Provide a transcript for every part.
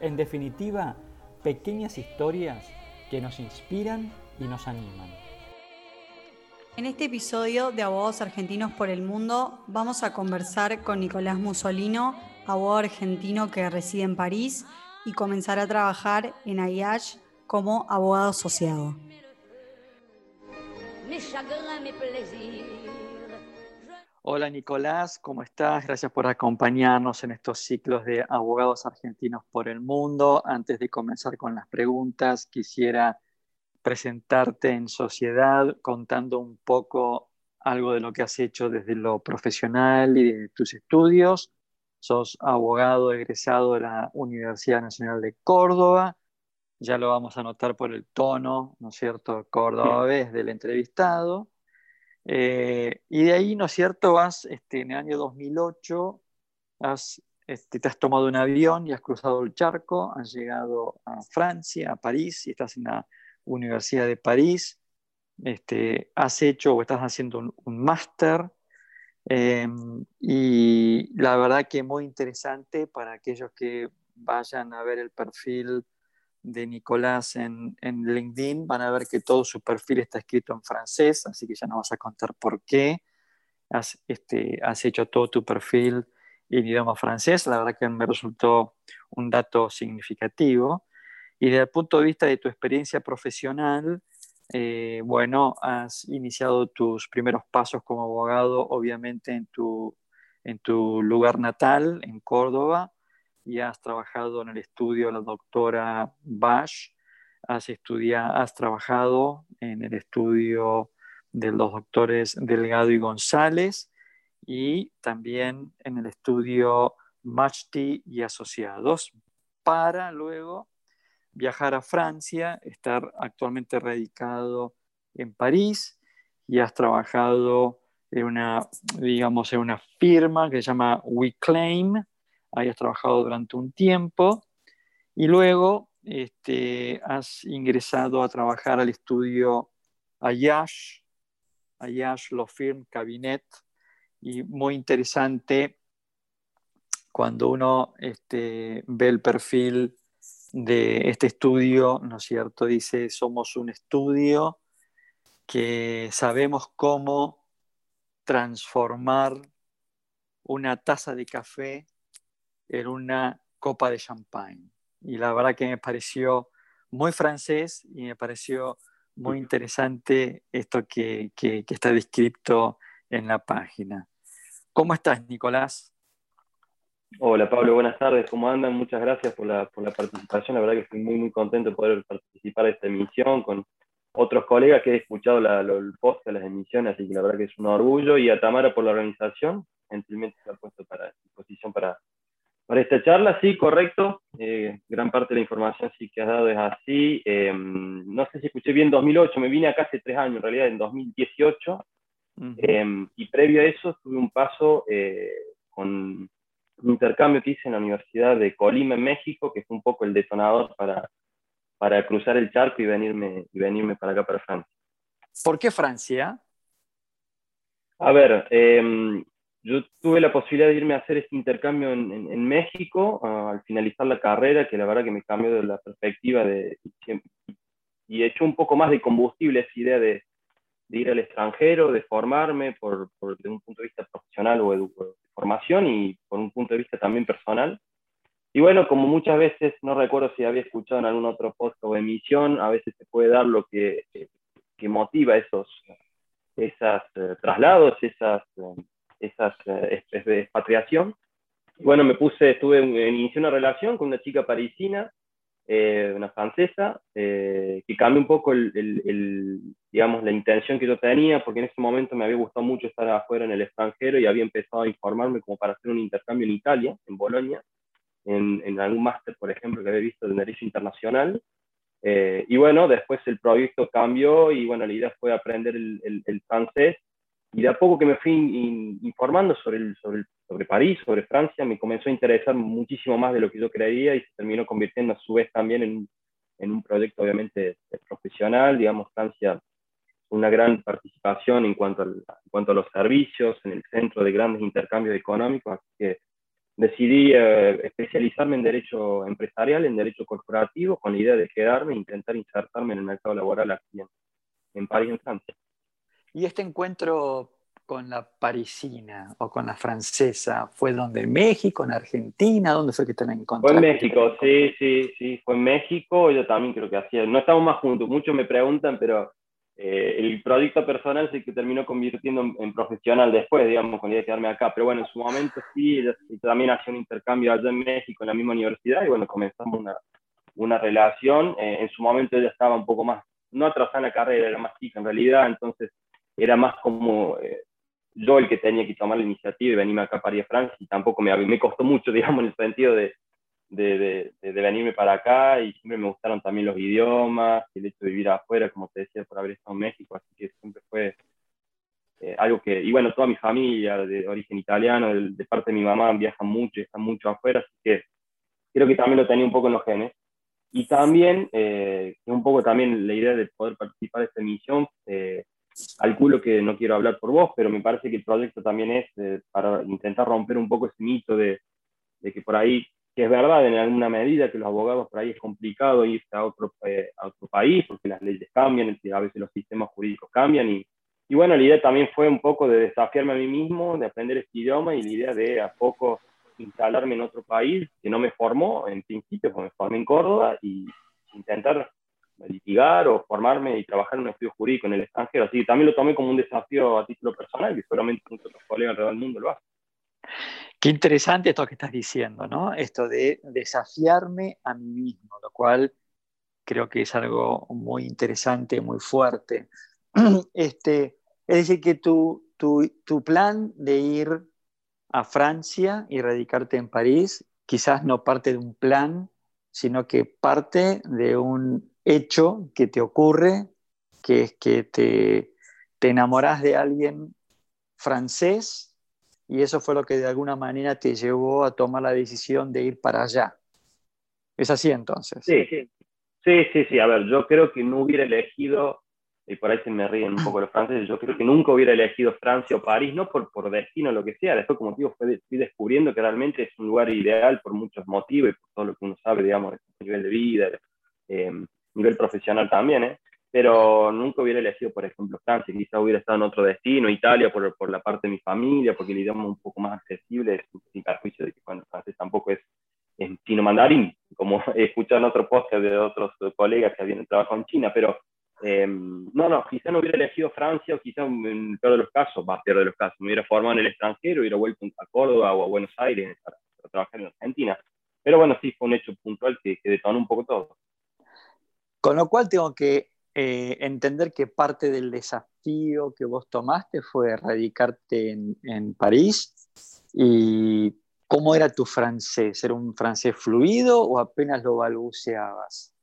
En definitiva, pequeñas historias que nos inspiran y nos animan. En este episodio de Abogados Argentinos por el Mundo vamos a conversar con Nicolás Musolino, abogado argentino que reside en París y comenzará a trabajar en AIH como abogado asociado. Hola Nicolás, ¿cómo estás? Gracias por acompañarnos en estos ciclos de abogados argentinos por el mundo. Antes de comenzar con las preguntas, quisiera presentarte en sociedad contando un poco algo de lo que has hecho desde lo profesional y de tus estudios. Sos abogado egresado de la Universidad Nacional de Córdoba. Ya lo vamos a notar por el tono, ¿no es cierto? Córdoba vez del entrevistado. Eh, y de ahí, ¿no es cierto?, vas este, en el año 2008, este, te has tomado un avión y has cruzado el charco, has llegado a Francia, a París, y estás en la Universidad de París, este, has hecho o estás haciendo un, máster, em, y la verdad que muy interesante para aquellos que vayan a ver el perfil de Nicolás en, LinkedIn, van a ver que todo su perfil está escrito en francés, así que ya nos vas a contar por qué has, este, has hecho todo tu perfil en idioma francés. La verdad que me resultó un dato significativo. Y desde el punto de vista de tu experiencia profesional, eh, bueno, has iniciado tus primeros pasos como abogado, obviamente, en tu, en tu lugar natal, en Córdoba, y has trabajado en el estudio de la doctora Bash, has, estudiado, has trabajado en el estudio de los doctores Delgado y González y también en el estudio Machty y Asociados, para luego viajar a Francia, estar actualmente radicado en París y has trabajado en una, digamos, en una firma que se llama WeClaim, hayas trabajado durante un tiempo y luego este, has ingresado a trabajar al estudio Ayash, Ayash Law Cabinet, y muy interesante cuando uno este, ve el perfil de este estudio, ¿no es cierto? Dice, somos un estudio que sabemos cómo transformar una taza de café en una copa de champagne. Y la verdad que me pareció muy francés y me pareció muy interesante esto que, que, está descrito en la página. ¿Cómo estás, Nicolás? Hola Pablo, buenas tardes, ¿cómo andan? Muchas gracias por la, por la, participación, la verdad que estoy muy muy contento de poder participar de esta emisión con otros colegas que he escuchado la, el post de las emisiones, así que la verdad que es un orgullo y a Tamara por la organización, gentilmente se ha puesto para disposición para, para esta charla, sí, correcto. Eh, gran parte de la información sí que has dado es así. Em, no sé si escuché bien 2008, me vine acá hace tres años, en realidad en 2018. Em, y previo a eso tuve un paso eh, con un intercambio que hice en la Universidad de Colima, en México, que fue un poco el detonador para, para cruzar el charco y venirme, y venirme para acá, para Francia. ¿Por qué Francia? A ver, eh, yo tuve la posibilidad de irme a hacer este intercambio en, en, México al finalizar la carrera, que la verdad que me cambió de la perspectiva de, y echó un poco más de combustible esa idea de, de ir al extranjero, de formarme por, por, desde un punto de vista profesional o de, formación y por un punto de vista también personal. Y bueno, como muchas veces, no recuerdo si había escuchado en algún otro post o emisión, a veces se puede dar lo que, que motiva esos, esos eh, traslados, esas... Eh, esas eh, expatriación. Bueno, me puse, estuve, inicié una relación con una chica parisina, eh, una francesa, eh, que cambió un poco el, digamos, la intención que yo tenía, porque en ese momento me había gustado mucho estar afuera en el extranjero y había empezado a informarme como para hacer un intercambio en Italia, en Bolonia. en, en algún máster, por ejemplo, que había visto de Derecho Internacional. Eh, y bueno, después el proyecto cambió y bueno, la idea fue aprender el, el, francés. Y de a poco que me fui informando sobre, el, sobre, sobre París, sobre Francia, me comenzó a interesar muchísimo más de lo que yo creía y se terminó convirtiendo a su vez también en, en un proyecto obviamente profesional. Digamos, Francia una gran participación en cuanto, en cuanto a los servicios, en el centro de grandes intercambios económicos, así que decidí eh, especializarme en derecho empresarial, en derecho corporativo, con la idea de quedarme e intentar insertarme en el mercado laboral aquí en, en París, en Francia. ¿Y este encuentro con la parisina o con la francesa fue donde? ¿En México, en Argentina? ¿Dónde fue que te la encontraste? Fue en México, sí, sí, sí, fue en México. Yo también creo que hacía, no estamos más juntos, muchos me preguntan, pero eh, el proyecto personal sí que terminó convirtiendo en, profesional después, digamos, con la idea de quedarme acá. Pero bueno, en su momento sí, también hacía un intercambio allá en México, en la misma universidad, y bueno, comenzamos una, una relación. Eh, en su momento ella estaba un poco más, no atrasada en la carrera, era más chica en realidad, entonces era más como eh, yo el que tenía que tomar la iniciativa y venirme acá a París, Francia, y tampoco me, me costó mucho, digamos, en el sentido de, de, de, venirme para acá y siempre me gustaron también los idiomas y el hecho de vivir afuera, como te decía, por haber estado en México, así que siempre fue eh, algo que, y bueno, toda mi familia de origen italiano, de, parte de mi mamá, viajan mucho, están mucho afuera, así que creo que también lo tenía un poco en los genes. Y también, eh, un poco también la idea de poder participar de esta emisión, eh, calculo que no quiero hablar por vos, pero me parece que el proyecto también es eh, para intentar romper un poco ese mito de, de que por ahí que es verdad en alguna medida que los abogados por ahí es complicado irse a otro, eh, a otro país porque las leyes cambian, a veces los sistemas jurídicos cambian y, y, bueno, la idea también fue un poco de desafiarme a mí mismo, de aprender este idioma y la idea de a poco instalarme en otro país que no me formó en principio, porque me formé en Córdoba y intentar litigar o formarme y trabajar en un estudio jurídico en el extranjero. Así que también lo tomé como un desafío a título personal y seguramente muchos otros colegas alrededor del mundo lo hacen. Qué interesante esto que estás diciendo, ¿no? Esto de desafiarme a mí mismo, lo cual creo que es algo muy interesante, muy fuerte. Este, es decir, que tu, tu, plan de ir a Francia y radicarte en París quizás no parte de un plan, sino que parte de un hecho que te ocurre, que es que te, te enamoras de alguien francés y eso fue lo que de alguna manera te llevó a tomar la decisión de ir para allá. ¿Es así entonces? Sí, sí, sí, sí. A ver, yo creo que no hubiera elegido, y por ahí se me ríen un poco los franceses, yo creo que nunca hubiera elegido Francia o París, no por, por destino o lo que sea. Después, como digo, fui descubriendo que realmente es un lugar ideal por muchos motivos y por todo lo que uno sabe, digamos, de nivel de vida, eh, nivel profesional también, ¿eh? pero nunca hubiera elegido, por ejemplo, Francia, quizá hubiera estado en otro destino, Italia, por, por la parte de mi familia, porque el idioma es un poco más accesible, sin perjuicio de que cuando francés tampoco es en chino mandarín, como he escuchado en otro podcast de otros colegas que habían trabajado en China, pero em, no, no, quizá no hubiera elegido Francia, o quizá en el peor de los casos, más peor de los casos, me hubiera formado en el extranjero, hubiera vuelto a Córdoba o a Buenos Aires para, trabajar en Argentina. Pero bueno, sí, fue un hecho puntual que, que detonó un poco todo. Con lo cual tengo que eh, entender que parte del desafío que vos tomaste fue radicarte en, París y cómo era tu francés, ¿era un francés fluido o apenas lo balbuceabas?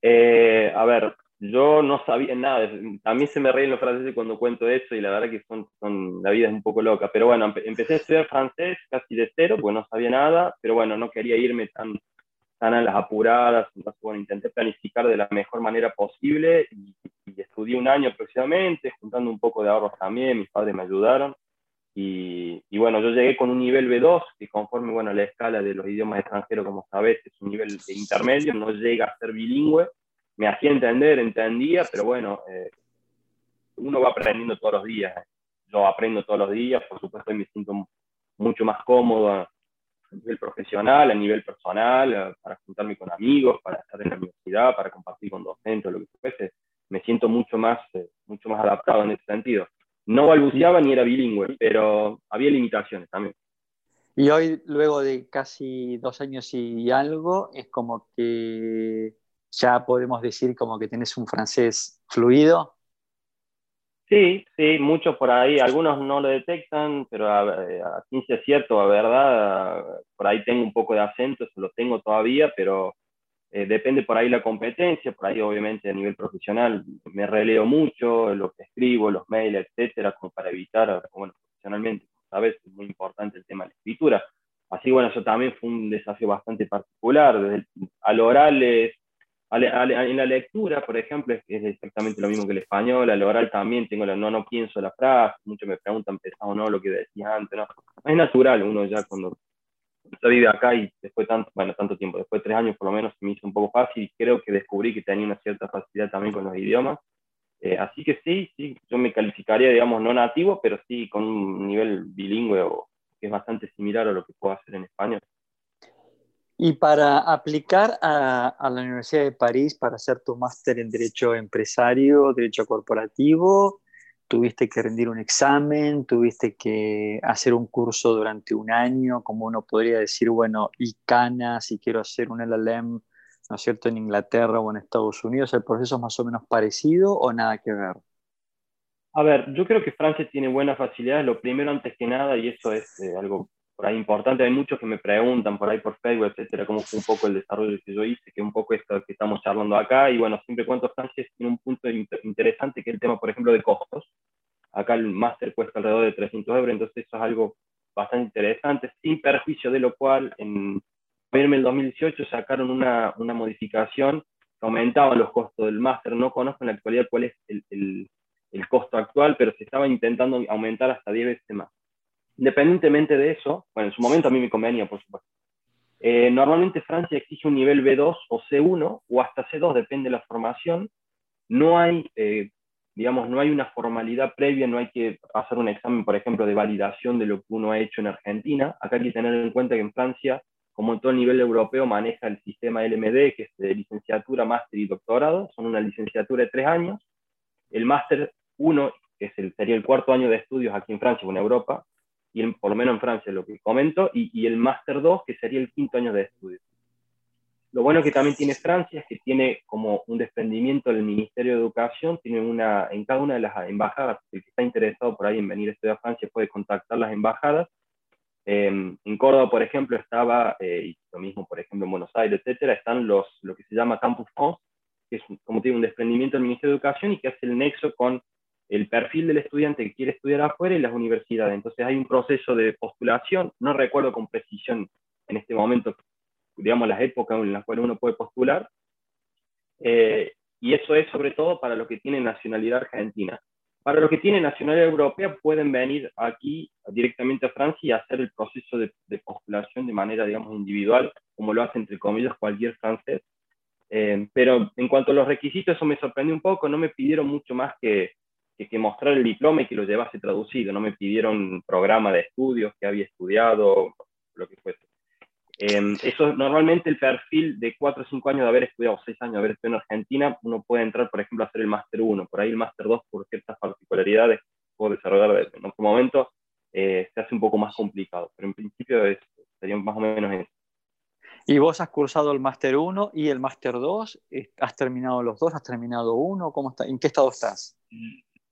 Eh, a ver, yo no sabía nada, a mí se me ríen los franceses cuando cuento eso y la verdad que son, son, la vida es un poco loca, pero bueno, empecé a estudiar francés casi de cero, porque no sabía nada, pero bueno, no quería irme tan están a las apuradas, entonces bueno, intenté planificar de la mejor manera posible y, estudié un año aproximadamente, juntando un poco de ahorros también, mis padres me ayudaron. Y, y, bueno, yo llegué con un nivel B2, que conforme bueno, la escala de los idiomas extranjeros, como sabes, es un nivel de intermedio, no llega a ser bilingüe. Me hacía entender, entendía, pero bueno, eh, uno va aprendiendo todos los días. Yo aprendo todos los días, por supuesto, y me siento mucho más cómodo a nivel profesional, a nivel personal, eh, para juntarme con amigos, para estar en la universidad, para compartir con docentes, lo que fuese, me siento mucho más, eh, mucho más adaptado en ese sentido. No balbuceaba ni era bilingüe, pero había limitaciones también. Y hoy, luego de casi dos años y algo, es como que ya podemos decir como que tenés un francés fluido. Sí, sí, muchos por ahí, algunos no lo detectan, pero a, a ciencia cierto, a verdad, por ahí tengo un poco de acento, eso lo tengo todavía, pero eh, depende por ahí la competencia, por ahí obviamente a nivel profesional me releo mucho, lo que escribo, los mails, etcétera, como para evitar, bueno, profesionalmente, sabes, es muy importante el tema de la escritura. Así bueno, eso también fue un desafío bastante particular, desde al oral es en la lectura, por ejemplo, es, exactamente lo mismo que el español, al oral también tengo la no, no pienso la frase, muchos me preguntan, ¿pesado o no lo que decía antes? No. Es natural, uno ya cuando se vive acá y después tanto, bueno, tanto tiempo, después de tres años por lo menos me hizo un poco fácil y creo que descubrí que tenía una cierta facilidad también con los idiomas. Eh, así que sí, sí, yo me calificaría, digamos, no nativo, pero sí con un nivel bilingüe o que es bastante similar a lo que puedo hacer en español. Y para aplicar a, la Universidad de París para hacer tu máster en Derecho Empresario, Derecho Corporativo, tuviste que rendir un examen, tuviste que hacer un curso durante un año, como uno podría decir, bueno, ICANA, si quiero hacer un LLM, ¿no es cierto?, en Inglaterra o en Estados Unidos, ¿el proceso es más o menos parecido o nada que ver? A ver, yo creo que Francia tiene buenas facilidades. Lo primero, antes que nada, y eso es eh, algo por ahí importante. Hay muchos que me preguntan por ahí por Facebook, etcétera, cómo fue un poco el desarrollo que yo hice, que un poco esto que estamos charlando acá. Y bueno, siempre cuento Francia tiene un punto interesante que es el tema, por ejemplo, de costos. Acá el máster cuesta alrededor de 300 euros, entonces eso es algo bastante interesante, sin perjuicio de lo cual en el 2018 sacaron una, una modificación que aumentaba los costos del máster. No conozco en la actualidad cuál es el, el, el costo actual, pero se estaba intentando aumentar hasta 10 veces más. Independientemente de eso, bueno, en su momento a mí me convenía, por supuesto. Eh, normalmente Francia exige un nivel B2 o C1 o hasta C2, depende de la formación. No hay, eh, digamos, no hay una formalidad previa, no hay que pasar un examen, por ejemplo, de validación de lo que uno ha hecho en Argentina. Acá hay que tener en cuenta que en Francia, como en todo el nivel europeo, maneja el sistema LMD, que es de licenciatura, máster y doctorado. Son una licenciatura de tres años. El máster 1, que sería el cuarto año de estudios aquí en Francia o en Europa, y por lo menos en Francia, lo que comento, y, y el Máster 2, que sería el quinto año de estudio. Lo bueno que también tiene Francia es que tiene como un desprendimiento del Ministerio de Educación, tiene una, en cada una de las embajadas, el que está interesado por ahí en venir a estudiar a Francia puede contactar las embajadas. Em, en Córdoba, por ejemplo, estaba, eh, y lo mismo, por ejemplo, en Buenos Aires, etcétera, están los, lo que se llama Campus France, que es, como tiene un desprendimiento del Ministerio de Educación y que hace el nexo con el perfil del estudiante que quiere estudiar afuera y las universidades. Entonces hay un proceso de postulación, no recuerdo con precisión en este momento, digamos, las épocas en las cuales uno puede postular, eh, y eso es sobre todo para los que tienen nacionalidad argentina. Para los que tienen nacionalidad europea pueden venir aquí directamente a Francia y hacer el proceso de, postulación de manera, digamos, individual, como lo hace entre comillas cualquier francés. Eh, pero en cuanto a los requisitos, eso me sorprendió un poco, no me pidieron mucho más que que, mostrar el diploma y que lo llevase traducido. No me pidieron programa de estudios que había estudiado, lo que fuese. Eh, eso normalmente el perfil de 4 o 5 años de haber estudiado, 6 años de haber estudiado en Argentina, uno puede entrar, por ejemplo, a hacer el máster 1. Por ahí el máster 2, por ciertas particularidades que puedo desarrollar en otro momento, eh, se hace un poco más complicado. Pero en principio es, sería más o menos eso. ¿Y vos has cursado el máster 1 y el máster 2? ¿Has terminado los dos? ¿Has terminado uno? ¿Cómo está? ¿En qué estado estás?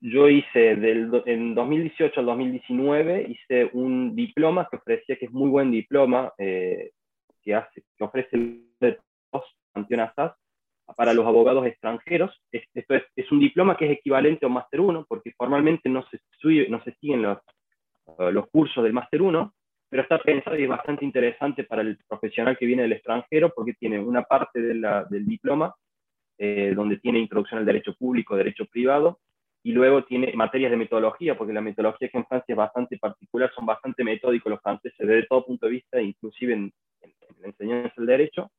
Yo hice en 2018 al 2019, hice un diploma que ofrecía, que es muy buen diploma, eh, que, hace, que ofrece para los abogados extranjeros. Esto es, es, un diploma que es equivalente a un Máster 1, porque formalmente no se, no se siguen los, los cursos del Máster 1, pero está pensado y es bastante interesante para el profesional que viene del extranjero, porque tiene una parte de del diploma eh, donde tiene introducción al derecho público, derecho privado, y luego tiene materias de metodología, porque la metodología que en Francia es bastante particular, son bastante metódicos los franceses desde todo punto de vista, inclusive en, la enseñanza del derecho.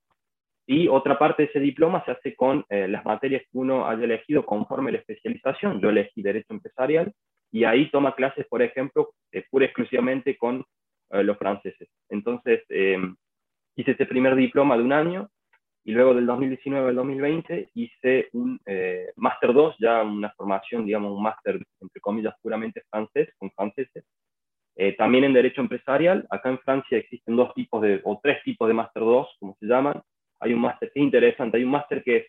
Y otra parte de ese diploma se hace con eh, las materias que uno haya elegido conforme la especialización. Yo elegí Derecho Empresarial y ahí toma clases, por ejemplo, eh, pura exclusivamente con eh, los franceses. Entonces, hice este primer diploma de un año y luego del 2019 al 2020 hice un eh, Máster 2, ya una formación, digamos, un máster, entre comillas, puramente francés, con franceses. Eh, también en Derecho Empresarial, acá en Francia existen dos tipos de, o tres tipos de Máster 2, como se llaman. Hay un máster que es interesante, hay un máster que es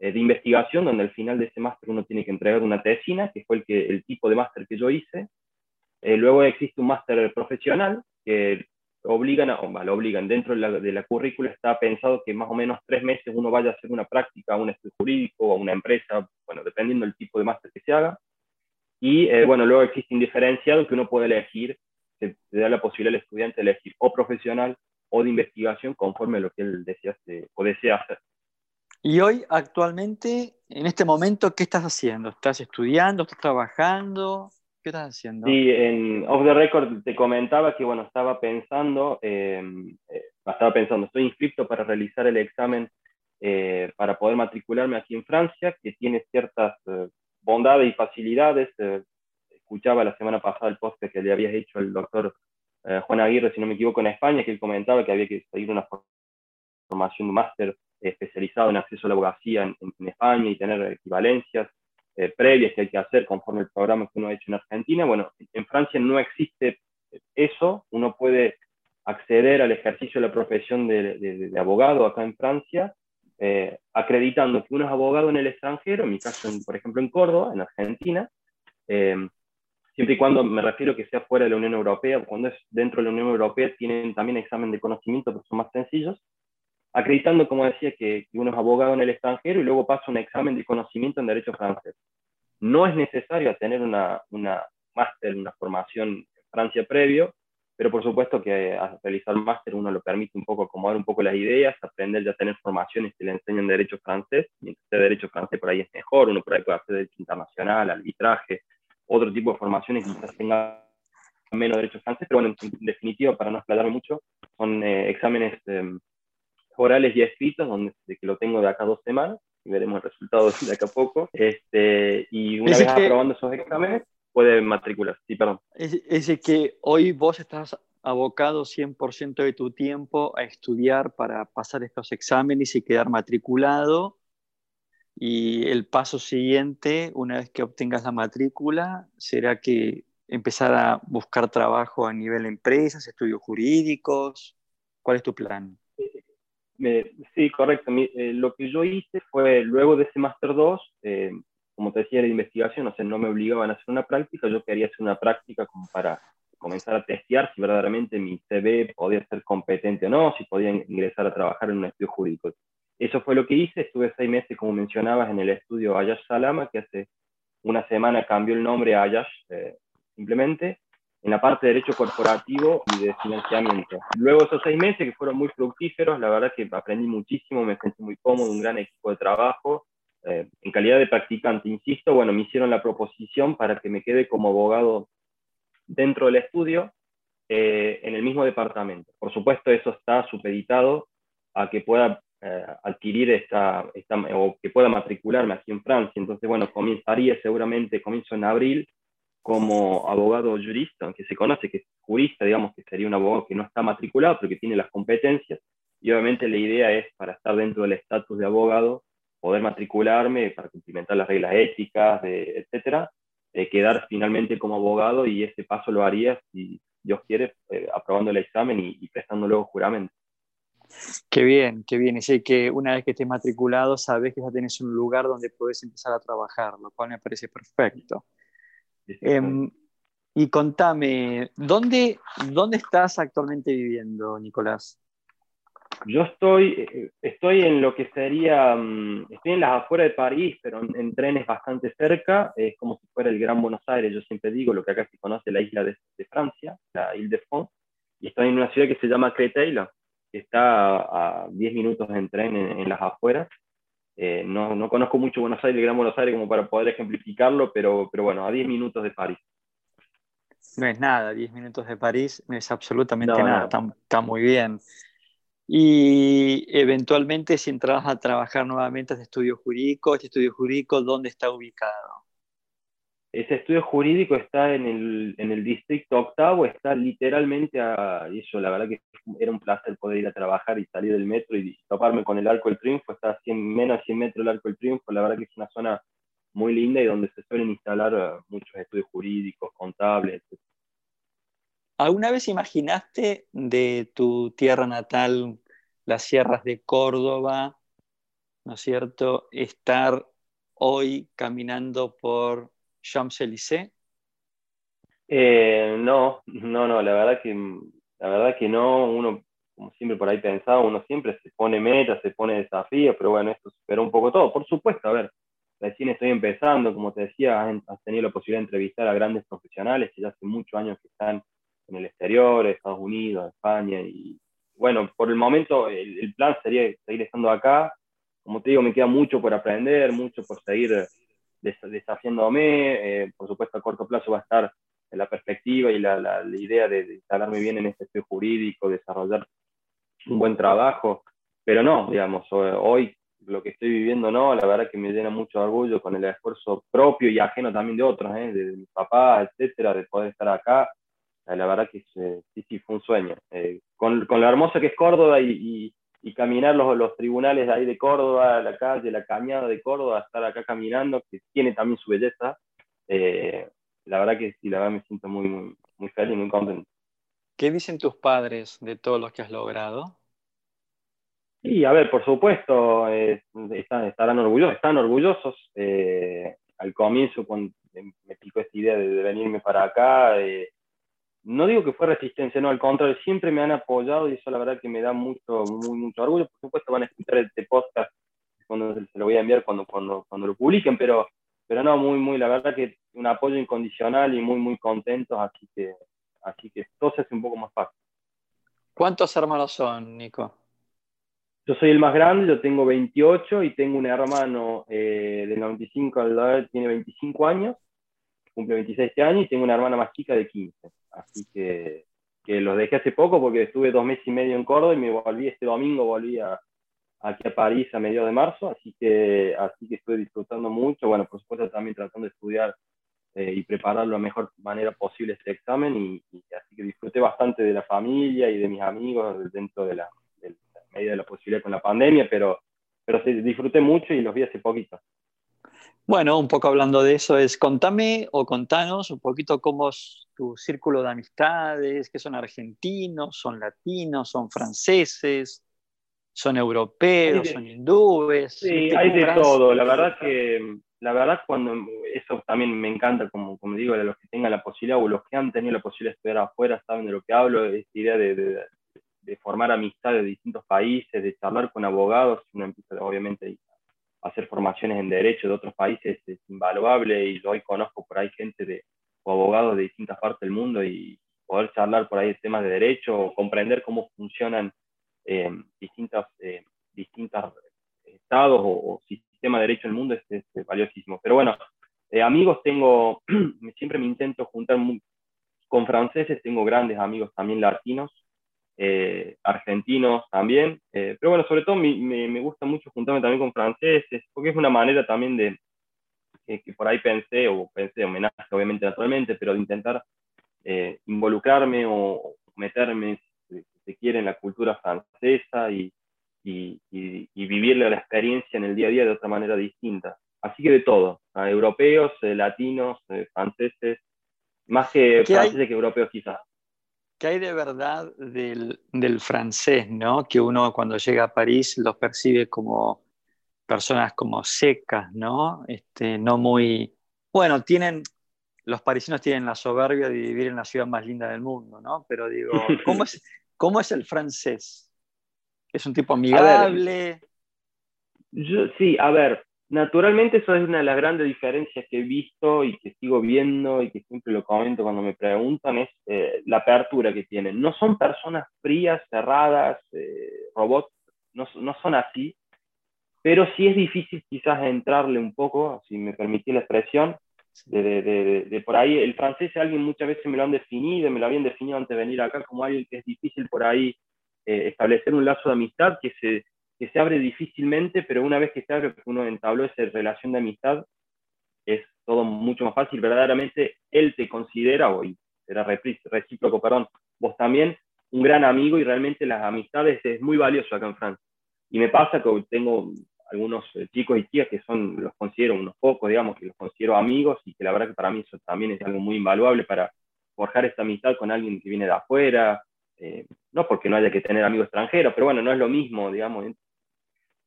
eh, de investigación, donde al final de ese máster uno tiene que entregar una tesina, que fue el, que, el tipo de máster que yo hice. Eh, luego existe un máster profesional que obligan, a, o, lo obligan, dentro de la, de la, currícula está pensado que más o menos tres meses uno vaya a hacer una práctica a un estudio jurídico a una empresa, bueno, dependiendo del tipo de máster que se haga. Y eh, bueno, luego existe indiferenciado que uno puede elegir, se, da la posibilidad al estudiante de elegir o profesional o de investigación conforme a lo que él desea, o desea hacer. Y hoy, actualmente, en este momento, ¿qué estás haciendo? ¿Estás estudiando? ¿Estás trabajando? ¿Qué estás haciendo? Sí, en Off the Record te comentaba que, bueno, estaba pensando, em, eh, estaba pensando, estoy inscrito para realizar el examen eh, para poder matricularme aquí en Francia, que tiene ciertas eh, bondades y facilidades. escuchaba la semana pasada el post que le habías hecho el doctor Juan Aguirre, si no me equivoco, en España, que él comentaba que había que seguir una formación de máster especializado en acceso a la abogacía en, España y tener equivalencias eh, previas que hay que hacer conforme el programa que uno ha hecho en Argentina. Bueno, en Francia no existe eso, uno puede acceder al ejercicio de la profesión de, abogado acá en Francia, eh, acreditando que uno es abogado en el extranjero, en mi caso, por ejemplo, en Córdoba, en Argentina, eh, siempre y cuando me refiero que sea fuera de la Unión Europea, cuando es dentro de la Unión Europea tienen también examen de conocimiento, pero son más sencillos, acreditando, como decía, que, uno es abogado en el extranjero y luego pasa un examen de conocimiento en derecho francés. No es necesario tener una, una máster, una formación en Francia previo, pero por supuesto que al realizar máster uno lo permite un poco acomodar un poco las ideas, aprender ya a tener formaciones que le enseñan derecho francés, mientras sea derecho francés por ahí es mejor, uno por ahí puede hacer derecho internacional, arbitraje, otro tipo de formaciones quizás tenga menos derecho francés, pero bueno, en, definitiva, para no explayarme mucho, son eh, exámenes em, orales ya escritos, donde que lo tengo de acá dos semanas, y veremos el resultado de acá a poco. Este, y una vez aprobando esos exámenes, puede matricular. Sí, perdón. Es, es que hoy vos estás abocado 100% de tu tiempo a estudiar para pasar estos exámenes y quedar matriculado. Y el paso siguiente, una vez que obtengas la matrícula, será que empezar a buscar trabajo a nivel empresas, estudios jurídicos. ¿Cuál es tu plan? Sí, correcto. Eh, lo que yo hice fue, luego de ese Máster 2, eh, como te decía, de investigación, o sea, no me obligaban a hacer una práctica, yo quería hacer una práctica como para comenzar a testear si verdaderamente mi CV podía ser competente o no, si podía ingresar a trabajar en un estudio jurídico. Eso fue lo que hice, estuve seis meses, como mencionabas, en el estudio Ayash Salama, que hace una semana cambió el nombre a Ayash eh, simplemente, en la parte de derecho corporativo y de financiamiento. Luego esos seis meses que fueron muy fructíferos, la verdad que aprendí muchísimo, me sentí muy cómodo, un gran equipo de trabajo. Eh, en calidad de practicante, insisto, bueno, me hicieron la proposición para que me quede como abogado dentro del estudio eh, en el mismo departamento. Por supuesto, eso está supeditado a que pueda eh, adquirir esta, esta, o que pueda matricularme aquí en Francia. Entonces, bueno, comenzaría seguramente, comienzo en abril, como abogado jurista, aunque se conoce que es jurista, digamos que sería un abogado que no está matriculado, pero que tiene las competencias. Y obviamente la idea es, para estar dentro del estatus de abogado, poder matricularme para cumplimentar las reglas éticas, de, etcétera, quedar finalmente como abogado y ese paso lo haría, si Dios quiere, eh, aprobando el examen y, y, prestando luego juramento. Qué bien, qué bien. Y que una vez que estés matriculado, sabes que ya tienes un lugar donde puedes empezar a trabajar, lo cual me parece perfecto. Em, y contame, ¿dónde, ¿dónde estás actualmente viviendo, Nicolás? Yo estoy, eh, estoy en lo que sería, mm, estoy en las afueras de París, pero en, trenes bastante cerca, es como si fuera el Gran Buenos Aires, yo siempre digo, lo que acá se conoce la isla de, Francia, la Ile de France, y estoy en una ciudad que se llama Créteil, que está a 10 minutos en tren en las afueras, eh, no, no, conozco mucho Buenos Aires, el Gran Buenos Aires, como para poder ejemplificarlo, pero, pero bueno, a 10 minutos de París. No es nada, 10 minutos de París no es absolutamente nada, Está, muy bien. Y eventualmente, si entras a trabajar nuevamente en estudio jurídico, este estudio jurídico, ¿dónde está ubicado? Ese estudio jurídico está en el, en el distrito octavo, está literalmente a eso, la verdad que era un placer poder ir a trabajar y salir del metro y toparme con el Arco del Triunfo, está a 100, menos de 100 metros el Arco del Triunfo, la verdad que es una zona muy linda y donde se suelen instalar eh, muchos estudios jurídicos, contables. ¿Alguna vez imaginaste de tu tierra natal, las sierras de Córdoba, ¿no es cierto?, estar hoy caminando por Champs-Élysées? Eh, no, no, no, la verdad que la verdad que no, uno como siempre por ahí pensaba, uno siempre se pone metas, se pone desafíos, pero bueno, esto supera un poco todo. Por supuesto, a ver, recién estoy empezando, como te decía, has, tenido la posibilidad de entrevistar a grandes profesionales que ya hace muchos años que están en el exterior, Estados Unidos, España, y bueno, por el momento el, plan sería seguir estando acá. Como te digo, me queda mucho por aprender, mucho por seguir desafiándome. Eh, por supuesto, a corto plazo va a estar la perspectiva y la, la, idea de, instalarme bien en este estudio jurídico, desarrollar un buen trabajo, pero no, digamos, hoy lo que estoy viviendo no, la verdad que me llena mucho orgullo con el esfuerzo propio y ajeno también de otros, ¿eh? de, mi papá, etcétera, de poder estar acá. La verdad que sí, sí, fue un sueño. Eh, con, con, lo hermoso que es Córdoba y, y, caminar los, los, tribunales ahí de Córdoba, la calle, la cañada de Córdoba, estar acá caminando, que tiene también su belleza. Eh, la verdad que sí, la verdad me siento muy, muy, muy feliz y muy contento. ¿Qué dicen tus padres de todo lo que has logrado? Sí, a ver, por supuesto, eh, están, estarán orgullosos, están orgullosos. Eh, al comienzo, cuando me picó esta idea de, venirme para acá, eh, no digo que fue resistencia, no, al contrario, siempre me han apoyado y eso la verdad que me da mucho, muy, mucho orgullo. Por supuesto van a escuchar este podcast cuando se lo voy a enviar cuando, cuando, cuando lo publiquen, pero, pero no, muy, muy, la verdad que un apoyo incondicional y muy, muy contentos, así que Así que todo se hace un poco más fácil. ¿Cuántos hermanos son, Nico? Yo soy el más grande, yo tengo 28 y tengo un hermano eh, de 95 al lado, tiene 25 años, cumple 26 este años y tengo una hermana más chica de 15. Así que, que los dejé hace poco porque estuve dos meses y medio en Córdoba y me volví este domingo, volví a, aquí a París a mediados de marzo, así que, así que estoy disfrutando mucho. Bueno, por supuesto también tratando de estudiar eh, y preparar la mejor manera posible este examen y, así que disfruté bastante de la familia y de mis amigos dentro de la, medida de la posibilidad con la pandemia, pero, pero disfruté mucho y los vi hace poquito. Bueno, un poco hablando de eso es, contame o contanos un poquito cómo es tu círculo de amistades, que son argentinos, son latinos, son franceses, son europeos, son hindúes. Sí, hay de todo. La verdad que la verdad cuando eso también me encanta, como, como digo, de los que tengan la posibilidad o los que han tenido la posibilidad de estudiar afuera saben de lo que hablo, esta idea de, de, formar amistad de distintos países, de charlar con abogados, uno empieza obviamente a hacer formaciones en derecho de otros países, es invaluable y hoy conozco por ahí gente de, o abogados de distintas partes del mundo y poder charlar por ahí de temas de derecho o comprender cómo funcionan eh, distintos, eh, distintos estados o, o, tema de derecho en el mundo es, valiosísimo. Pero bueno, eh, amigos tengo, siempre me intento juntar con franceses, tengo grandes amigos también latinos, eh, argentinos también, eh, pero bueno, sobre todo me, me, gusta mucho juntarme también con franceses, porque es una manera también de, que por ahí pensé, o pensé, homenaje obviamente naturalmente, pero de intentar involucrarme o meterme, si se quiere, en la cultura francesa y, y, y, vivirle la experiencia en el día a día de otra manera distinta. Así que de todo, europeos, eh, latinos, eh, franceses, más que franceses que europeos quizás. ¿Qué hay de verdad del, del, francés, ¿no? Que uno cuando llega a París los percibe como personas como secas, ¿no? Este, no muy... Bueno, tienen... Los parisinos tienen la soberbia de vivir en la ciudad más linda del mundo, ¿no? Pero digo, ¿cómo es, cómo es el francés? ¿Es un tipo amigable? yo, sí, a ver, naturalmente eso es una de las grandes diferencias que he visto y que sigo viendo y que siempre lo comento cuando me preguntan, es eh, la apertura que tienen. No son personas frías, cerradas, eh, robots, no, no, son así, pero sí es difícil quizás entrarle un poco, si me permitís la expresión, de, de, de, de, por ahí, el francés alguien muchas veces me lo han definido, me lo habían definido antes de venir acá como alguien que es difícil por ahí eh, establecer un lazo de amistad que se, que se abre difícilmente, pero una vez que se abre, uno entabló esa relación de amistad, es todo mucho más fácil. Verdaderamente él te considera, o será recíproco, perdón, vos también, un gran amigo y realmente las amistades es muy valioso acá en Francia. Y me pasa que tengo algunos eh, chicos y chicas que son, los considero unos pocos, digamos, que los considero amigos y que la verdad que para mí eso también es algo muy invaluable para forjar esta amistad con alguien que viene de afuera, eh, no porque no haya que tener amigos extranjeros, pero bueno, no es lo mismo, digamos.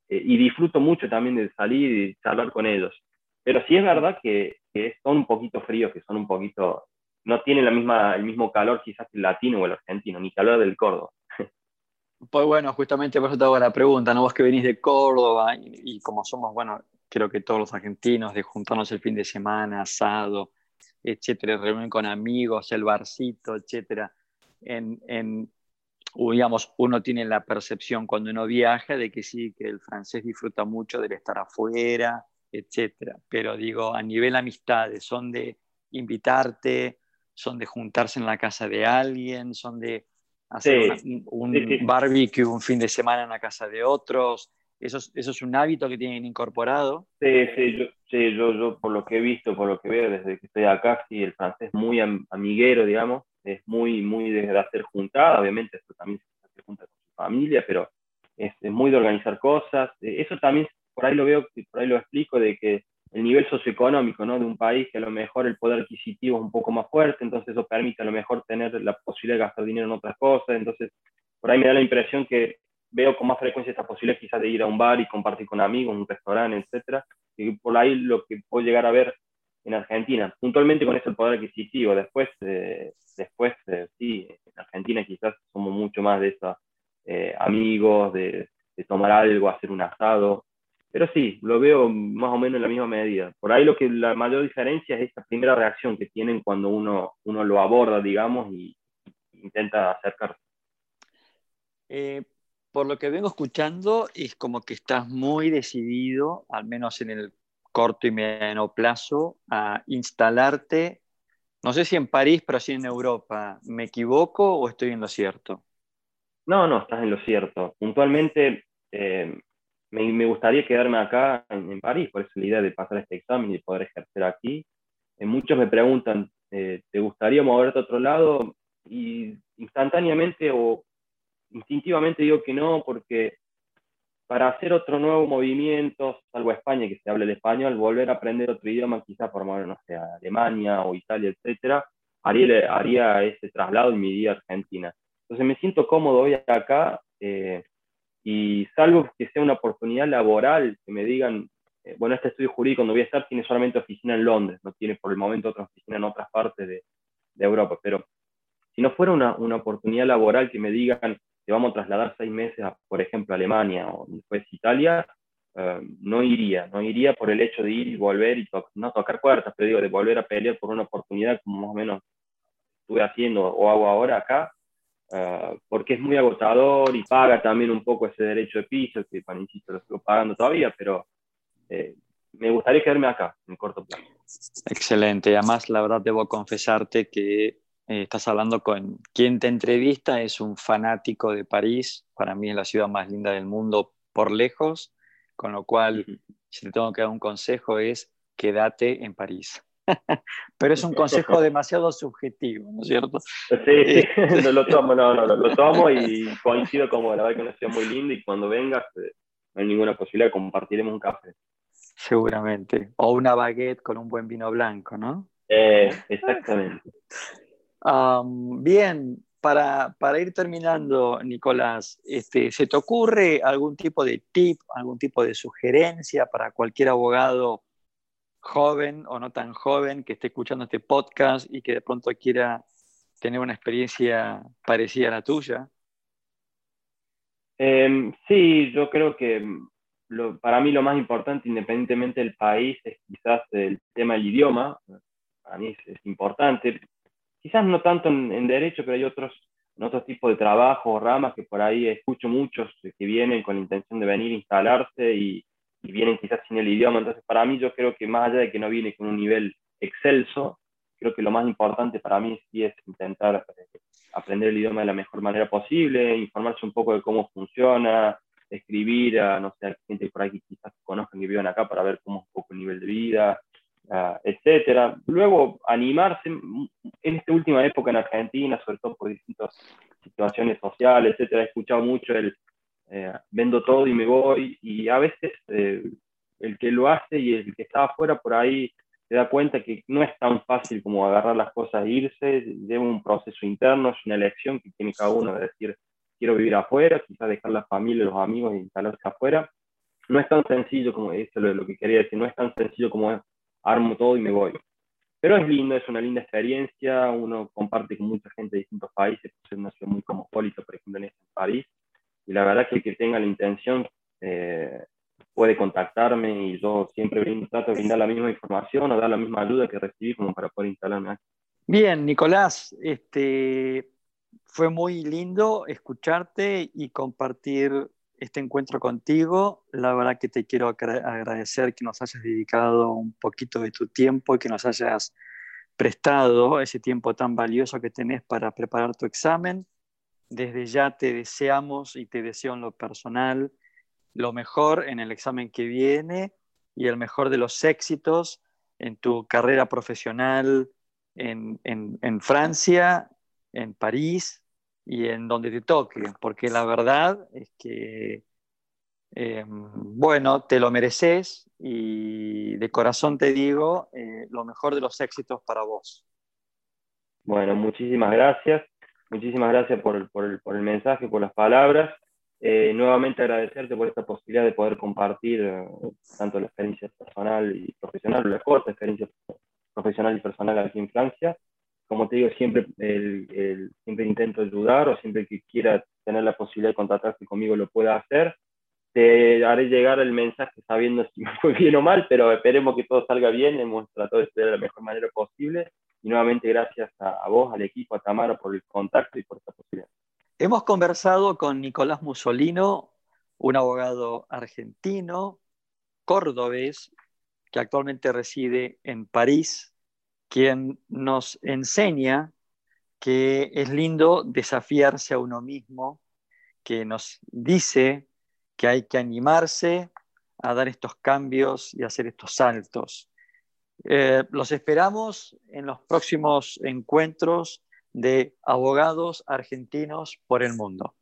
Eh, y disfruto mucho también de salir y charlar con ellos. Pero sí es verdad que, que, son un poquito fríos, que son un poquito, no tienen la misma, el mismo calor quizás el latino o el argentino, ni calor del Córdoba. Pues bueno, justamente por eso te hago la pregunta, ¿no? Vos que venís de Córdoba y, como somos, bueno, creo que todos los argentinos, de juntarnos el fin de semana, asado, etcétera, reunión con amigos, el barcito, etcétera, digamos, uno tiene la percepción cuando uno viaja de que sí, que el francés disfruta mucho del estar afuera, etcétera, pero digo, a nivel amistades, son de invitarte, son de juntarse en la casa de alguien, son de hacer un barbecue un fin de semana en la casa de otros. ¿Eso es, ¿Eso es un hábito que tienen incorporado? Sí, sí, yo, sí yo, yo, por lo que he visto, por lo que veo desde que estoy acá, sí, el francés es muy amiguero, digamos, es muy, muy de hacer juntada, obviamente esto también se hace junta con su familia, pero es, es muy de organizar cosas. Eh, eso también, por ahí lo veo, por ahí lo explico, de que el nivel socioeconómico ¿no? de un país, que a lo mejor el poder adquisitivo es un poco más fuerte, entonces eso permite a lo mejor tener la posibilidad de gastar dinero en otras cosas, entonces por ahí me da la impresión que veo con más frecuencia esta posibilidad quizás de ir a un bar y compartir con amigos, un restaurante, etcétera, y por ahí lo que puedo llegar a ver en Argentina, puntualmente con ese poder adquisitivo, después, eh, después eh, sí, en Argentina quizás somos mucho más de esos eh, amigos, de, de tomar algo, hacer un asado, pero sí, lo veo más o menos en la misma medida. Por ahí lo que la mayor diferencia es esta primera reacción que tienen cuando uno, uno lo aborda, digamos, y intenta acercarse. Eh, por lo que vengo escuchando, es como que estás muy decidido, al menos en el corto y mediano plazo, a instalarte, no sé si en París, pero sí en Europa. ¿Me equivoco o estoy en lo cierto? No, no, estás en lo cierto. Puntualmente, eh, me, me, gustaría quedarme acá en, en, París, por eso la idea de pasar este examen y poder ejercer aquí. Eh, muchos me preguntan, eh, ¿te gustaría moverte a otro lado? Y instantáneamente o instintivamente digo que no, porque para hacer otro nuevo movimiento, salvo España, que se hable el español, volver a aprender otro idioma, quizás por no sé, Alemania o Italia, etcétera, haría, haría ese traslado y me iría a Argentina. Entonces me siento cómodo hoy acá, eh, y salvo que sea una oportunidad laboral, que me digan, eh, bueno, este estudio jurídico donde voy a estar tiene solamente oficina en Londres, no tiene por el momento otra oficina en otras partes de, de Europa, pero si no fuera una, una, oportunidad laboral que me digan, te vamos a trasladar seis meses a, por ejemplo, Alemania o después Italia, uh, no iría, no iría por el hecho de ir y volver y to no tocar puertas, pero digo, de volver a pelear por una oportunidad como más o menos estuve haciendo o hago ahora acá, Uh, porque es muy agotador y paga también un poco ese derecho de piso, que, bueno, insisto, lo estoy pagando todavía, pero eh, me gustaría quedarme acá en corto plazo. Excelente, además la verdad debo confesarte que eh, estás hablando con quien te entrevista, es un fanático de París, para mí es la ciudad más linda del mundo por lejos, con lo cual, uh -huh. si te tengo que dar un consejo es quédate en París. Pero es un consejo demasiado subjetivo, ¿no es cierto? Sí, sí, no lo tomo, no, no, lo tomo y coincido como la verdad que una ciudad muy linda y cuando vengas eh, no hay ninguna posibilidad, compartiremos un café. Seguramente. O una baguette con un buen vino blanco, ¿no? Eh, exactamente. Bien, para, para, ir terminando, Nicolás, este, ¿se te ocurre algún tipo de tip, algún tipo de sugerencia para cualquier abogado joven o no tan joven que esté escuchando este podcast y que de pronto quiera tener una experiencia parecida a la tuya? Eh, sí, yo creo que lo, para mí lo más importante, independientemente del país, es quizás el tema del idioma. Para mí es importante. Quizás no tanto en, derecho, pero hay otros, en otros tipos de trabajo o ramas que por ahí escucho muchos que vienen con la intención de venir a instalarse y, vienen quizás sin el idioma. Entonces, para mí yo creo que más allá de que no viene con un nivel excelso, creo que lo más importante para mí es intentar aprender el idioma de la mejor manera posible, informarse un poco de cómo funciona, escribir a, no sé, gente por ahí que quizás conozcan que vivan acá para ver cómo es un poco el nivel de vida, uh, etcétera. Luego, animarse, en esta última época en Argentina, sobre todo por distintas situaciones sociales, etcétera, he escuchado mucho el eh, vendo todo y me voy, y a veces eh, el que lo hace y el que está afuera por ahí se da cuenta que no es tan fácil como agarrar las cosas e irse, lleva un proceso interno, es una elección que tiene cada uno de decir, quiero vivir afuera, quizás dejar la familia, los amigos y instalarse afuera. no es tan sencillo como eso lo, lo que quería decir, no es tan sencillo como armo todo y me voy. Pero es lindo, es una linda experiencia, uno comparte con mucha gente de distintos países, es una ciudad muy cosmopolita, por ejemplo, en París, y la verdad que el que tenga la intención eh, puede contactarme y yo siempre trato de brindar la misma información o dar la misma ayuda que recibí como para poder instalarme aquí. Bien, Nicolás, este, fue muy lindo escucharte y compartir este encuentro contigo. La verdad que te quiero agradecer que nos hayas dedicado un poquito de tu tiempo y que nos hayas prestado ese tiempo tan valioso que tenés para preparar tu examen. Desde ya te deseamos y te deseo en lo personal lo mejor en el examen que viene y el mejor de los éxitos en tu carrera profesional en, en Francia, en París y en donde te toque, porque la verdad es que, eh, bueno, te lo mereces y de corazón te digo eh, lo mejor de los éxitos para vos. Bueno, muchísimas gracias, muchísimas gracias por el, por el, por el mensaje, por las palabras. Eh, nuevamente agradecerte por esta posibilidad de poder compartir tanto la experiencia personal y profesional, la corta experiencia profesional y personal aquí en Francia, como te digo, siempre, el, siempre intento ayudar o siempre que quiera tener la posibilidad de contactarse conmigo lo pueda hacer. Te haré llegar el mensaje sabiendo si me fue bien o mal, pero esperemos que todo salga bien. Hemos tratado de estudiar de la mejor manera posible. Y nuevamente gracias a, a vos, al equipo, a Tamara por el contacto y por esta posibilidad. Hemos conversado con Nicolás Musolino, un abogado argentino, cordobés, que actualmente reside en París, quien nos enseña que es lindo desafiarse a uno mismo, que nos dice que hay que animarse a dar estos cambios y hacer estos saltos. Eh, los esperamos en los próximos encuentros de abogados argentinos por el mundo.